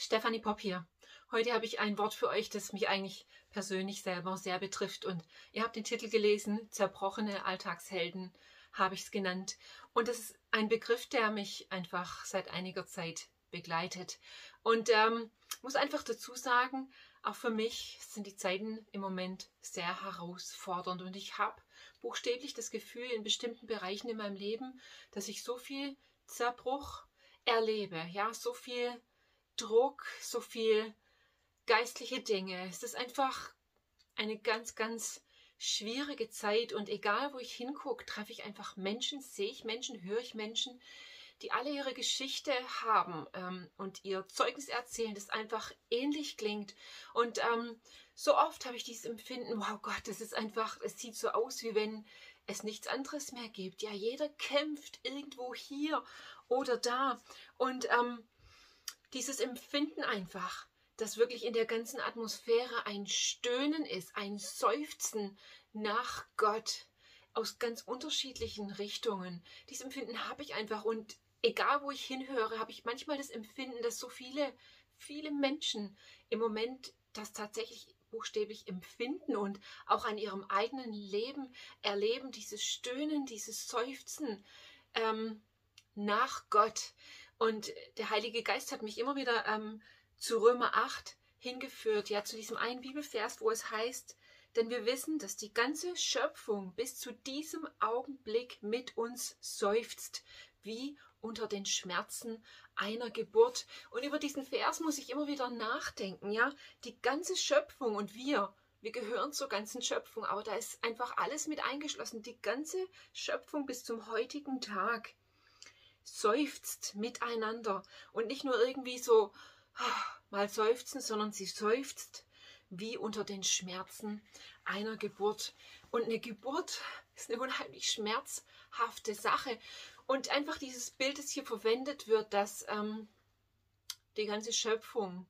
Stefanie Popp hier. Heute habe ich ein Wort für euch, das mich eigentlich persönlich selber sehr betrifft. Und ihr habt den Titel gelesen, Zerbrochene Alltagshelden habe ich es genannt. Und das ist ein Begriff, der mich einfach seit einiger Zeit begleitet. Und ähm, muss einfach dazu sagen, auch für mich sind die Zeiten im Moment sehr herausfordernd. Und ich habe buchstäblich das Gefühl in bestimmten Bereichen in meinem Leben, dass ich so viel Zerbruch erlebe. Ja, so viel Druck, so viel geistliche Dinge. Es ist einfach eine ganz, ganz schwierige Zeit und egal wo ich hingucke, treffe ich einfach Menschen, sehe ich Menschen, höre ich Menschen, die alle ihre Geschichte haben ähm, und ihr Zeugnis erzählen, das einfach ähnlich klingt. Und ähm, so oft habe ich dieses Empfinden, wow Gott, das ist einfach, es sieht so aus, wie wenn es nichts anderes mehr gibt. Ja, jeder kämpft irgendwo hier oder da. Und ähm, dieses Empfinden einfach, dass wirklich in der ganzen Atmosphäre ein Stöhnen ist, ein Seufzen nach Gott aus ganz unterschiedlichen Richtungen. Dieses Empfinden habe ich einfach und egal wo ich hinhöre, habe ich manchmal das Empfinden, dass so viele, viele Menschen im Moment das tatsächlich buchstäblich empfinden und auch an ihrem eigenen Leben erleben, dieses Stöhnen, dieses Seufzen ähm, nach Gott. Und der Heilige Geist hat mich immer wieder ähm, zu Römer 8 hingeführt, ja, zu diesem einen Bibelvers, wo es heißt, denn wir wissen, dass die ganze Schöpfung bis zu diesem Augenblick mit uns seufzt, wie unter den Schmerzen einer Geburt. Und über diesen Vers muss ich immer wieder nachdenken, ja, die ganze Schöpfung und wir, wir gehören zur ganzen Schöpfung, aber da ist einfach alles mit eingeschlossen, die ganze Schöpfung bis zum heutigen Tag seufzt miteinander und nicht nur irgendwie so ah, mal seufzen, sondern sie seufzt wie unter den Schmerzen einer Geburt. Und eine Geburt ist eine unheimlich schmerzhafte Sache. Und einfach dieses Bild, das hier verwendet wird, dass ähm, die ganze Schöpfung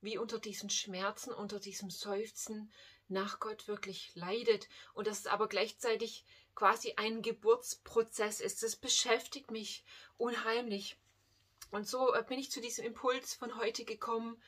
wie unter diesen Schmerzen, unter diesem Seufzen nach Gott wirklich leidet und dass es aber gleichzeitig quasi ein Geburtsprozess ist. Das beschäftigt mich unheimlich. Und so äh, bin ich zu diesem Impuls von heute gekommen,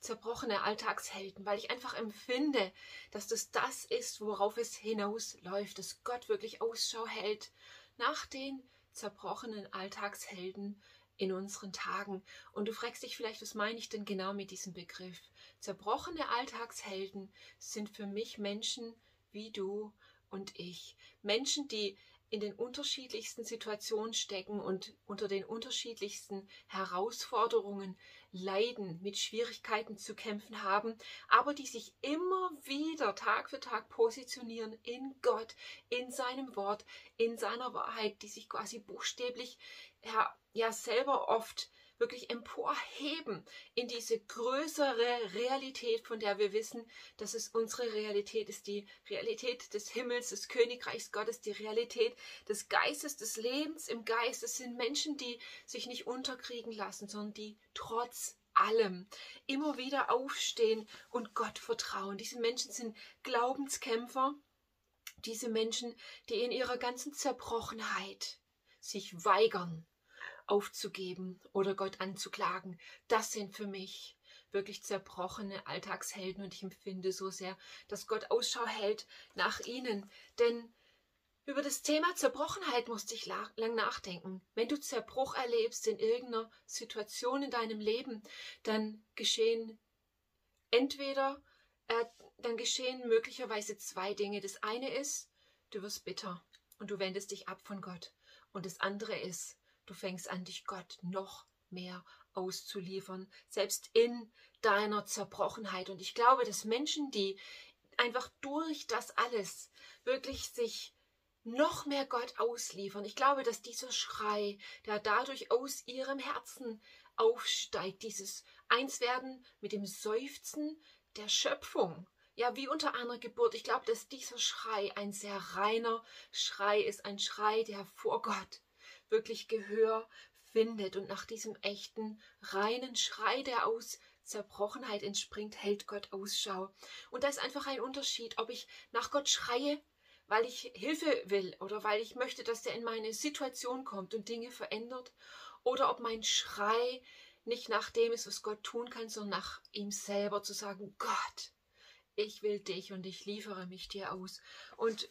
zerbrochene Alltagshelden, weil ich einfach empfinde, dass das das ist, worauf es hinausläuft, dass Gott wirklich Ausschau hält nach den zerbrochenen Alltagshelden in unseren Tagen. Und du fragst dich vielleicht, was meine ich denn genau mit diesem Begriff? Zerbrochene Alltagshelden sind für mich Menschen wie du und ich. Menschen, die in den unterschiedlichsten Situationen stecken und unter den unterschiedlichsten Herausforderungen leiden, mit Schwierigkeiten zu kämpfen haben, aber die sich immer wieder Tag für Tag positionieren in Gott, in seinem Wort, in seiner Wahrheit, die sich quasi buchstäblich ja, ja selber oft wirklich emporheben in diese größere Realität, von der wir wissen, dass es unsere Realität ist, die Realität des Himmels, des Königreichs Gottes, die Realität des Geistes, des Lebens im Geist. Es sind Menschen, die sich nicht unterkriegen lassen, sondern die trotz allem immer wieder aufstehen und Gott vertrauen. Diese Menschen sind Glaubenskämpfer, diese Menschen, die in ihrer ganzen Zerbrochenheit sich weigern, aufzugeben oder Gott anzuklagen. Das sind für mich wirklich zerbrochene Alltagshelden und ich empfinde so sehr, dass Gott Ausschau hält nach ihnen. Denn über das Thema Zerbrochenheit musste ich lang nachdenken. Wenn du Zerbruch erlebst in irgendeiner Situation in deinem Leben, dann geschehen entweder, äh, dann geschehen möglicherweise zwei Dinge. Das eine ist, du wirst bitter und du wendest dich ab von Gott. Und das andere ist, Du fängst an, dich Gott noch mehr auszuliefern, selbst in deiner Zerbrochenheit. Und ich glaube, dass Menschen, die einfach durch das alles wirklich sich noch mehr Gott ausliefern. Ich glaube, dass dieser Schrei, der dadurch aus ihrem Herzen aufsteigt, dieses Einswerden mit dem Seufzen der Schöpfung, ja, wie unter einer Geburt. Ich glaube, dass dieser Schrei ein sehr reiner Schrei ist, ein Schrei, der vor Gott wirklich Gehör findet und nach diesem echten, reinen Schrei, der aus Zerbrochenheit entspringt, hält Gott Ausschau. Und da ist einfach ein Unterschied, ob ich nach Gott schreie, weil ich Hilfe will oder weil ich möchte, dass der in meine Situation kommt und Dinge verändert, oder ob mein Schrei nicht nach dem ist, was Gott tun kann, sondern nach ihm selber zu sagen, Gott, ich will dich und ich liefere mich dir aus. Und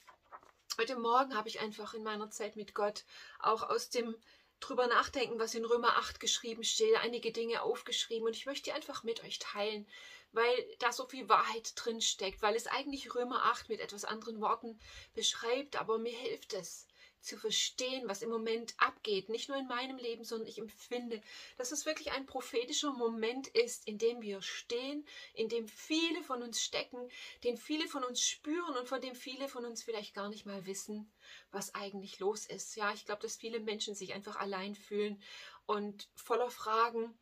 heute Morgen habe ich einfach in meiner Zeit mit Gott auch aus dem drüber nachdenken, was in Römer 8 geschrieben steht, einige Dinge aufgeschrieben und ich möchte die einfach mit euch teilen, weil da so viel Wahrheit drin steckt, weil es eigentlich Römer 8 mit etwas anderen Worten beschreibt, aber mir hilft es zu verstehen, was im Moment abgeht, nicht nur in meinem Leben, sondern ich empfinde, dass es wirklich ein prophetischer Moment ist, in dem wir stehen, in dem viele von uns stecken, den viele von uns spüren und von dem viele von uns vielleicht gar nicht mal wissen, was eigentlich los ist. Ja, ich glaube, dass viele Menschen sich einfach allein fühlen und voller Fragen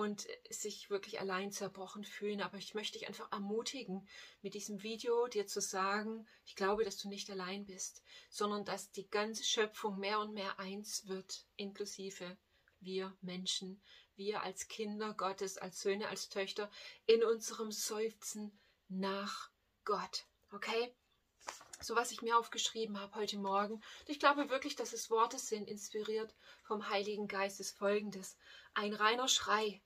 und sich wirklich allein zerbrochen fühlen. Aber ich möchte dich einfach ermutigen, mit diesem Video dir zu sagen, ich glaube, dass du nicht allein bist, sondern dass die ganze Schöpfung mehr und mehr eins wird, inklusive wir Menschen, wir als Kinder Gottes, als Söhne, als Töchter, in unserem Seufzen nach Gott. Okay? So was ich mir aufgeschrieben habe heute Morgen. ich glaube wirklich, dass es Worte sind, inspiriert vom Heiligen Geist, ist folgendes. Ein reiner Schrei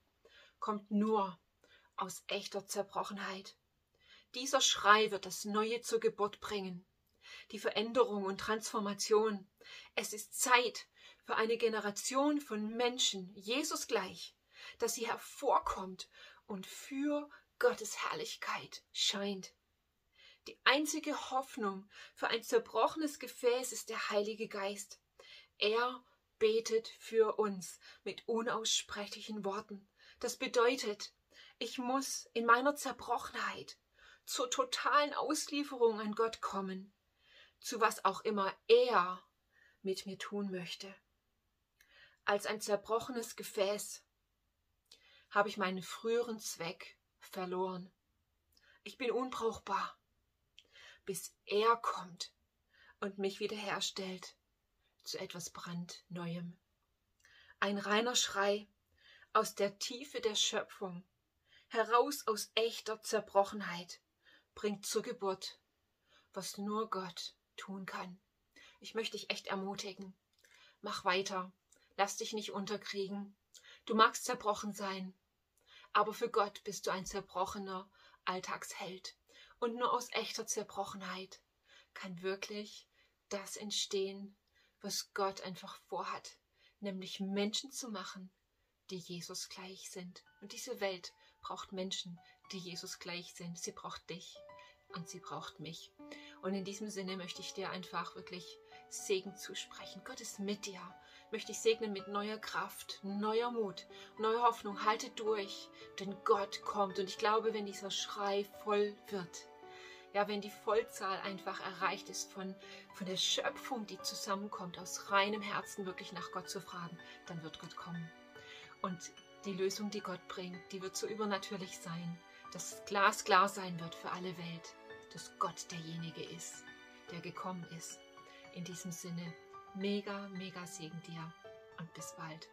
kommt nur aus echter Zerbrochenheit. Dieser Schrei wird das Neue zur Geburt bringen, die Veränderung und Transformation. Es ist Zeit für eine Generation von Menschen, Jesus gleich, dass sie hervorkommt und für Gottes Herrlichkeit scheint. Die einzige Hoffnung für ein zerbrochenes Gefäß ist der Heilige Geist. Er betet für uns mit unaussprechlichen Worten. Das bedeutet, ich muss in meiner Zerbrochenheit zur totalen Auslieferung an Gott kommen, zu was auch immer er mit mir tun möchte. Als ein zerbrochenes Gefäß habe ich meinen früheren Zweck verloren. Ich bin unbrauchbar, bis er kommt und mich wiederherstellt zu etwas brandneuem. Ein reiner Schrei aus der Tiefe der Schöpfung, heraus aus echter Zerbrochenheit, bringt zur Geburt, was nur Gott tun kann. Ich möchte dich echt ermutigen. Mach weiter. Lass dich nicht unterkriegen. Du magst zerbrochen sein, aber für Gott bist du ein zerbrochener Alltagsheld. Und nur aus echter Zerbrochenheit kann wirklich das entstehen, was Gott einfach vorhat, nämlich Menschen zu machen, die Jesus gleich sind. Und diese Welt braucht Menschen, die Jesus gleich sind. Sie braucht dich und sie braucht mich. Und in diesem Sinne möchte ich dir einfach wirklich Segen zusprechen. Gott ist mit dir. Möchte ich segnen mit neuer Kraft, neuer Mut, neuer Hoffnung. Halte durch, denn Gott kommt. Und ich glaube, wenn dieser Schrei voll wird, ja, wenn die Vollzahl einfach erreicht ist von, von der Schöpfung, die zusammenkommt, aus reinem Herzen wirklich nach Gott zu fragen, dann wird Gott kommen. Und die Lösung, die Gott bringt, die wird so übernatürlich sein, dass Glas klar sein wird für alle Welt, dass Gott derjenige ist, der gekommen ist. In diesem Sinne, mega, mega Segen dir und bis bald.